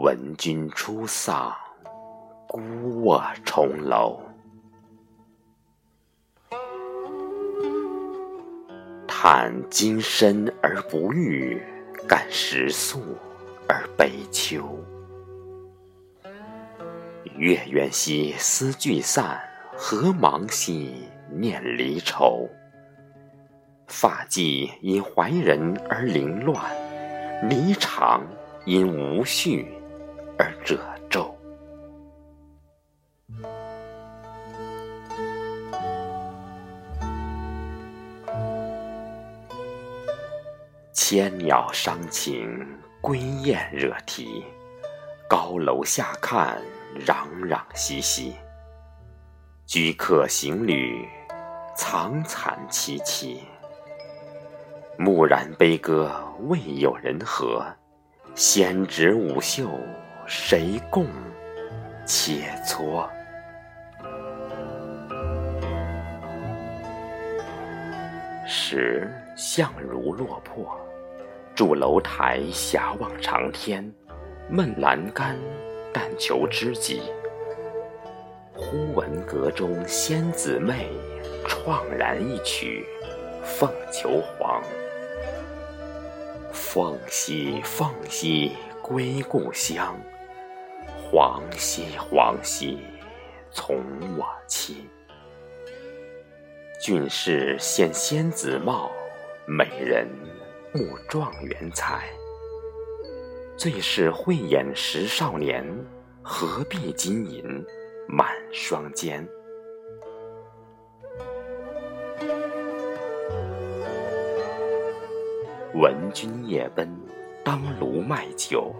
闻君出丧，孤卧重楼。叹今生而不遇，感时宿而悲秋。月圆兮思聚散，何茫兮念离愁。发髻因怀人而凌乱，霓裳因无绪而褶皱。千鸟伤情归雁惹啼，高楼下看攘攘熙熙。居客行旅苍惨戚戚，暮然悲歌未有人和。仙指舞袖谁共且错？时相如落魄，伫楼台遐望长天，闷阑干，但求知己。忽闻阁中仙姊妹，怆然一曲《凤求凰》。凤兮凤兮，归故乡；黄兮黄兮，从我栖。俊士羡仙子貌，美人慕状元才。最是慧眼识少年，何必金银满双肩？闻君夜奔，当炉卖酒。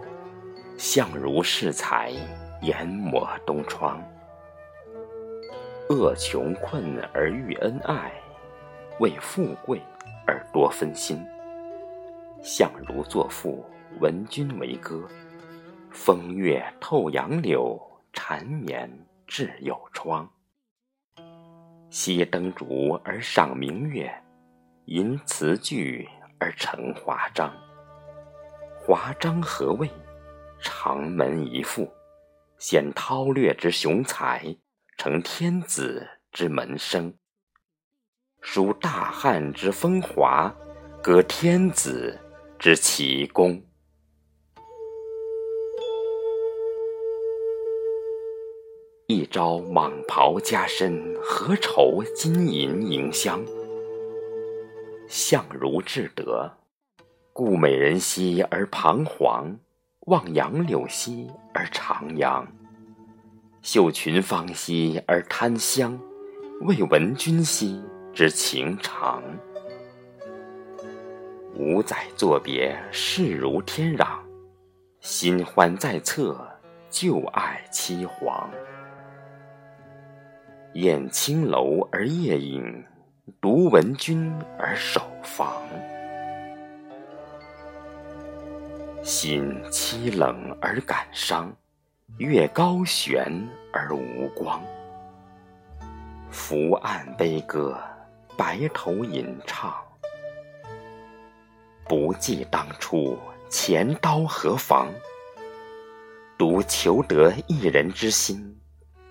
相如恃才，研抹东窗。恶穷困而欲恩爱，为富贵而多分心。相如作赋，闻君为歌。风月透杨柳，缠绵至有窗。熄灯烛而赏明月，吟词句。而成华章，华章何谓？长门一户，显韬略之雄才，成天子之门生，书大汉之风华，歌天子之奇功。一朝蟒袍加身，何愁金银迎香？相如至德，故美人兮而彷徨，望杨柳兮而徜徉，嗅群芳兮而贪香，为闻君兮之情长。五载作别，势如天壤，新欢在侧，旧爱凄惶。宴青楼而夜饮。独闻君而守房，心凄冷而感伤，月高悬而无光。伏案悲歌，白头吟唱，不记当初钱刀何妨？独求得一人之心，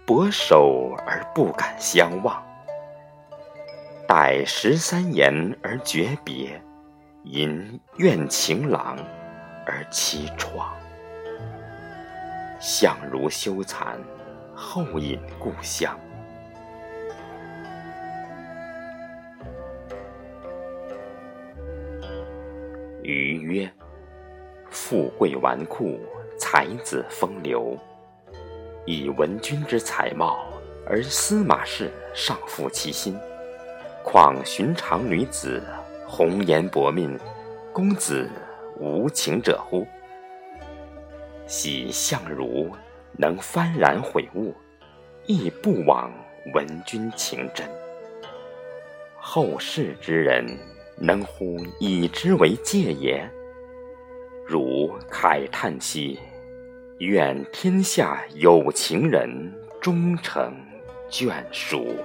薄守而不敢相忘。待十三言而诀别，吟怨情郎而凄怆。相如羞惭，后引故乡。余曰：富贵纨绔，才子风流。以闻君之才貌，而司马氏尚负其心。况寻常女子，红颜薄命，公子无情者乎？喜相如能幡然悔悟，亦不枉闻君情真。后世之人，能乎以之为戒也？如慨叹兮，愿天下有情人终成眷属。